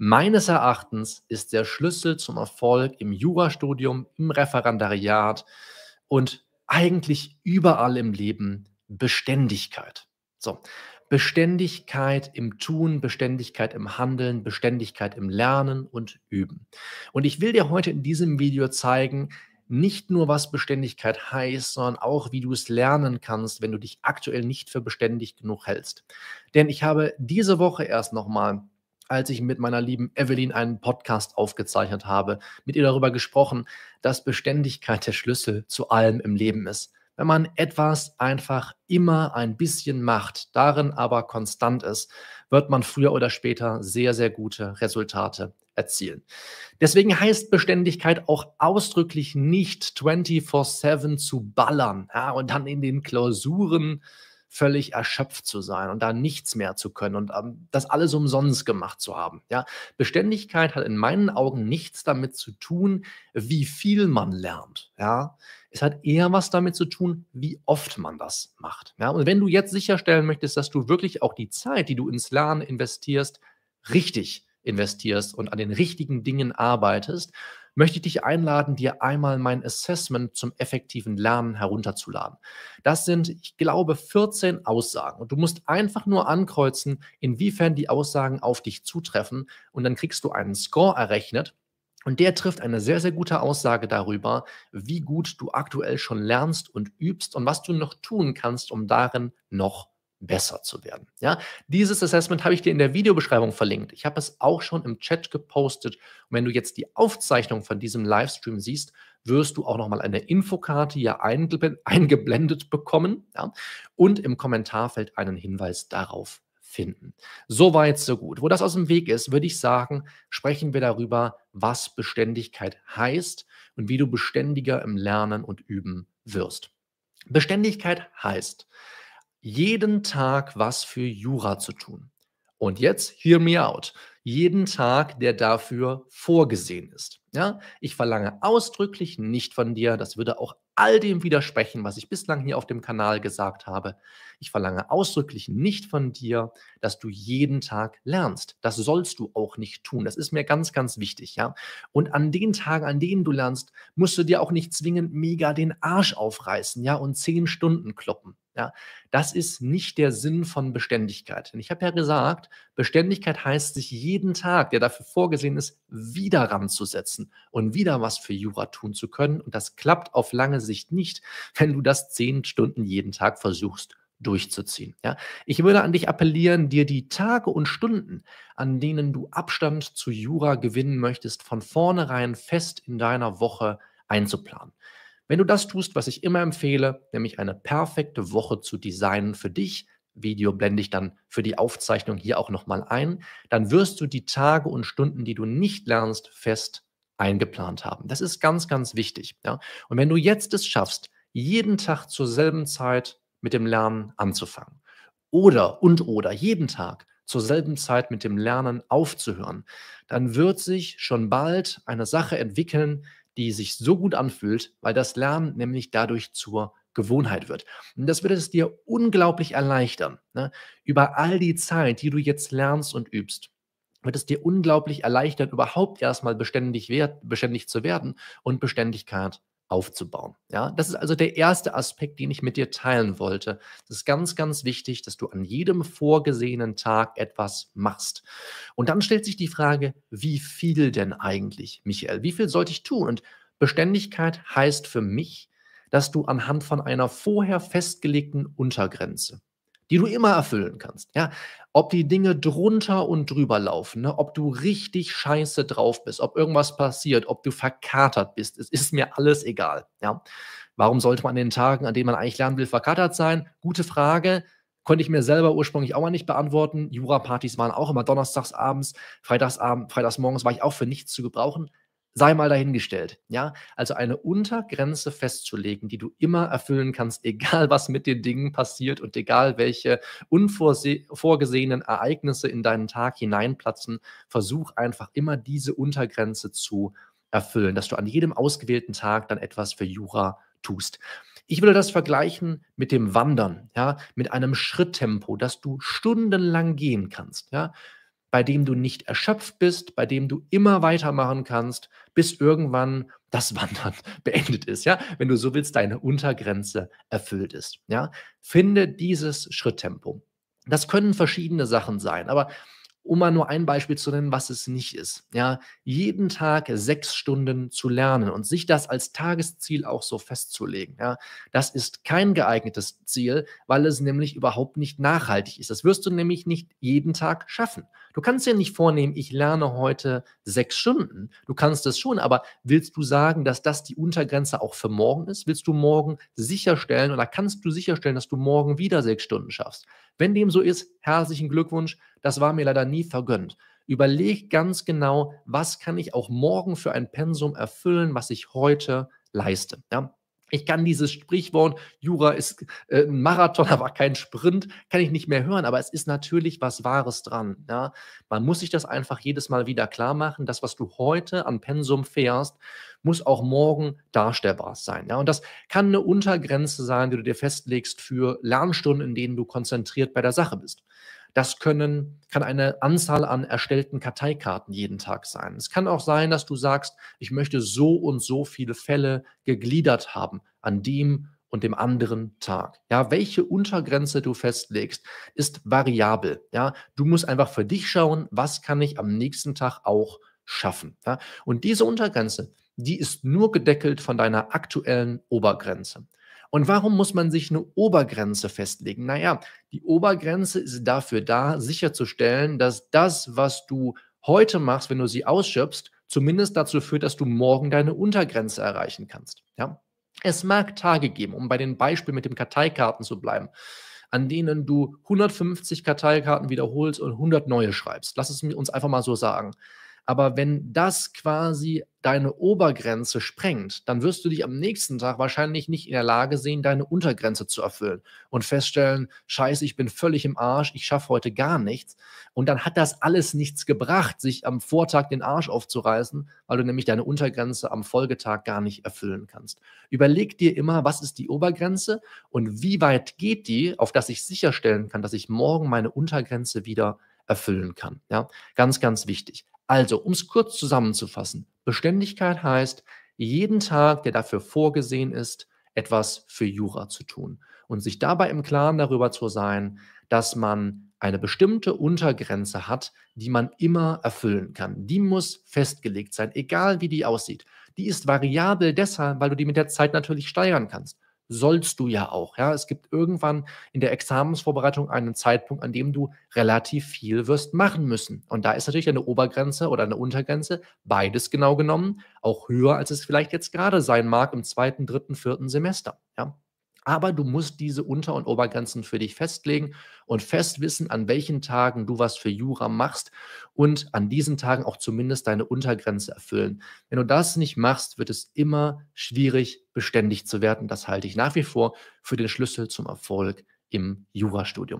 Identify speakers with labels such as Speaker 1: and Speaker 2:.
Speaker 1: meines Erachtens ist der Schlüssel zum Erfolg im Jurastudium, im Referendariat und eigentlich überall im Leben Beständigkeit. So, Beständigkeit im Tun, Beständigkeit im Handeln, Beständigkeit im Lernen und Üben. Und ich will dir heute in diesem Video zeigen, nicht nur, was Beständigkeit heißt, sondern auch, wie du es lernen kannst, wenn du dich aktuell nicht für beständig genug hältst. Denn ich habe diese Woche erst nochmal, als ich mit meiner lieben Evelyn einen Podcast aufgezeichnet habe, mit ihr darüber gesprochen, dass Beständigkeit der Schlüssel zu allem im Leben ist wenn man etwas einfach immer ein bisschen macht, darin aber konstant ist, wird man früher oder später sehr, sehr gute Resultate erzielen. Deswegen heißt Beständigkeit auch ausdrücklich nicht 24-7 zu ballern ja, und dann in den Klausuren völlig erschöpft zu sein und da nichts mehr zu können und ähm, das alles umsonst gemacht zu haben. Ja? Beständigkeit hat in meinen Augen nichts damit zu tun, wie viel man lernt. Ja? Es hat eher was damit zu tun, wie oft man das macht. Ja? Und wenn du jetzt sicherstellen möchtest, dass du wirklich auch die Zeit, die du ins Lernen investierst, richtig investierst und an den richtigen Dingen arbeitest, möchte ich dich einladen, dir einmal mein Assessment zum effektiven Lernen herunterzuladen. Das sind, ich glaube, 14 Aussagen. Und du musst einfach nur ankreuzen, inwiefern die Aussagen auf dich zutreffen. Und dann kriegst du einen Score errechnet. Und der trifft eine sehr, sehr gute Aussage darüber, wie gut du aktuell schon lernst und übst und was du noch tun kannst, um darin noch besser zu werden. Ja, dieses Assessment habe ich dir in der Videobeschreibung verlinkt. Ich habe es auch schon im Chat gepostet. Und wenn du jetzt die Aufzeichnung von diesem Livestream siehst, wirst du auch noch mal eine Infokarte hier eingeblendet bekommen ja, und im Kommentarfeld einen Hinweis darauf finden. Soweit, so gut. Wo das aus dem Weg ist, würde ich sagen, sprechen wir darüber, was Beständigkeit heißt und wie du beständiger im Lernen und Üben wirst. Beständigkeit heißt, jeden Tag was für Jura zu tun. Und jetzt, hear me out, jeden Tag, der dafür vorgesehen ist. Ja, ich verlange ausdrücklich nicht von dir, das würde auch all dem widersprechen, was ich bislang hier auf dem Kanal gesagt habe. Ich verlange ausdrücklich nicht von dir, dass du jeden Tag lernst. Das sollst du auch nicht tun. Das ist mir ganz, ganz wichtig, ja. Und an den Tagen, an denen du lernst, musst du dir auch nicht zwingend mega den Arsch aufreißen, ja, und zehn Stunden kloppen. Ja, das ist nicht der Sinn von Beständigkeit. Denn ich habe ja gesagt, Beständigkeit heißt, sich jeden Tag, der dafür vorgesehen ist, wieder ranzusetzen und wieder was für Jura tun zu können. Und das klappt auf lange Sicht nicht, wenn du das zehn Stunden jeden Tag versuchst durchzuziehen. Ja, ich würde an dich appellieren, dir die Tage und Stunden, an denen du Abstand zu Jura gewinnen möchtest, von vornherein fest in deiner Woche einzuplanen. Wenn du das tust, was ich immer empfehle, nämlich eine perfekte Woche zu designen für dich, Video blende ich dann für die Aufzeichnung hier auch nochmal ein, dann wirst du die Tage und Stunden, die du nicht lernst, fest eingeplant haben. Das ist ganz, ganz wichtig. Ja? Und wenn du jetzt es schaffst, jeden Tag zur selben Zeit mit dem Lernen anzufangen oder und oder jeden Tag zur selben Zeit mit dem Lernen aufzuhören, dann wird sich schon bald eine Sache entwickeln, die sich so gut anfühlt, weil das Lernen nämlich dadurch zur Gewohnheit wird. Und das wird es dir unglaublich erleichtern. Ne? Über all die Zeit, die du jetzt lernst und übst, wird es dir unglaublich erleichtern, überhaupt erstmal beständig, werd, beständig zu werden und Beständigkeit aufzubauen. Ja, das ist also der erste Aspekt, den ich mit dir teilen wollte. Es ist ganz, ganz wichtig, dass du an jedem vorgesehenen Tag etwas machst. Und dann stellt sich die Frage, wie viel denn eigentlich, Michael? Wie viel sollte ich tun? Und Beständigkeit heißt für mich, dass du anhand von einer vorher festgelegten Untergrenze die du immer erfüllen kannst. Ja, ob die Dinge drunter und drüber laufen, ne? ob du richtig scheiße drauf bist, ob irgendwas passiert, ob du verkatert bist, es ist mir alles egal. Ja, warum sollte man an den Tagen, an denen man eigentlich lernen will, verkatert sein? Gute Frage. Konnte ich mir selber ursprünglich auch mal nicht beantworten. Jura-Partys waren auch immer donnerstags abends, freitags morgens war ich auch für nichts zu gebrauchen sei mal dahingestellt. Ja, also eine Untergrenze festzulegen, die du immer erfüllen kannst, egal was mit den Dingen passiert und egal welche unvorgesehenen Ereignisse in deinen Tag hineinplatzen, versuch einfach immer diese Untergrenze zu erfüllen, dass du an jedem ausgewählten Tag dann etwas für Jura tust. Ich würde das vergleichen mit dem Wandern, ja, mit einem Schritttempo, das du stundenlang gehen kannst, ja. Bei dem du nicht erschöpft bist, bei dem du immer weitermachen kannst, bis irgendwann das Wandern beendet ist, ja? Wenn du so willst, deine Untergrenze erfüllt ist, ja? Finde dieses Schritttempo. Das können verschiedene Sachen sein, aber um mal nur ein Beispiel zu nennen, was es nicht ist. Ja, jeden Tag sechs Stunden zu lernen und sich das als Tagesziel auch so festzulegen. Ja, das ist kein geeignetes Ziel, weil es nämlich überhaupt nicht nachhaltig ist. Das wirst du nämlich nicht jeden Tag schaffen. Du kannst dir nicht vornehmen, ich lerne heute sechs Stunden. Du kannst es schon, aber willst du sagen, dass das die Untergrenze auch für morgen ist? Willst du morgen sicherstellen oder kannst du sicherstellen, dass du morgen wieder sechs Stunden schaffst? Wenn dem so ist, herzlichen Glückwunsch. Das war mir leider nie vergönnt. Überleg ganz genau, was kann ich auch morgen für ein Pensum erfüllen, was ich heute leiste. Ja? Ich kann dieses Sprichwort, Jura ist äh, ein Marathon, aber kein Sprint, kann ich nicht mehr hören, aber es ist natürlich was Wahres dran. Ja? Man muss sich das einfach jedes Mal wieder klar machen. Das, was du heute an Pensum fährst, muss auch morgen darstellbar sein. Ja? Und das kann eine Untergrenze sein, die du dir festlegst für Lernstunden, in denen du konzentriert bei der Sache bist. Das können, kann eine Anzahl an erstellten Karteikarten jeden Tag sein. Es kann auch sein, dass du sagst, ich möchte so und so viele Fälle gegliedert haben an dem und dem anderen Tag. Ja, welche Untergrenze du festlegst, ist variabel. Ja, du musst einfach für dich schauen, was kann ich am nächsten Tag auch schaffen. Ja? Und diese Untergrenze, die ist nur gedeckelt von deiner aktuellen Obergrenze. Und warum muss man sich eine Obergrenze festlegen? Naja, die Obergrenze ist dafür da, sicherzustellen, dass das, was du heute machst, wenn du sie ausschöpfst, zumindest dazu führt, dass du morgen deine Untergrenze erreichen kannst. Ja? Es mag Tage geben, um bei dem Beispiel mit den Karteikarten zu bleiben, an denen du 150 Karteikarten wiederholst und 100 neue schreibst. Lass es uns einfach mal so sagen. Aber wenn das quasi deine Obergrenze sprengt, dann wirst du dich am nächsten Tag wahrscheinlich nicht in der Lage sehen, deine Untergrenze zu erfüllen und feststellen, scheiße, ich bin völlig im Arsch, ich schaffe heute gar nichts. Und dann hat das alles nichts gebracht, sich am Vortag den Arsch aufzureißen, weil du nämlich deine Untergrenze am Folgetag gar nicht erfüllen kannst. Überleg dir immer, was ist die Obergrenze und wie weit geht die, auf dass ich sicherstellen kann, dass ich morgen meine Untergrenze wieder erfüllen kann. Ja, ganz, ganz wichtig. Also, um es kurz zusammenzufassen, Beständigkeit heißt, jeden Tag, der dafür vorgesehen ist, etwas für Jura zu tun und sich dabei im Klaren darüber zu sein, dass man eine bestimmte Untergrenze hat, die man immer erfüllen kann. Die muss festgelegt sein, egal wie die aussieht. Die ist variabel deshalb, weil du die mit der Zeit natürlich steigern kannst sollst du ja auch. Ja, es gibt irgendwann in der Examensvorbereitung einen Zeitpunkt, an dem du relativ viel wirst machen müssen. Und da ist natürlich eine Obergrenze oder eine Untergrenze, beides genau genommen, auch höher, als es vielleicht jetzt gerade sein mag im zweiten, dritten, vierten Semester. Ja. Aber du musst diese Unter- und Obergrenzen für dich festlegen und fest wissen, an welchen Tagen du was für Jura machst und an diesen Tagen auch zumindest deine Untergrenze erfüllen. Wenn du das nicht machst, wird es immer schwierig, beständig zu werden. Das halte ich nach wie vor für den Schlüssel zum Erfolg im Jurastudium.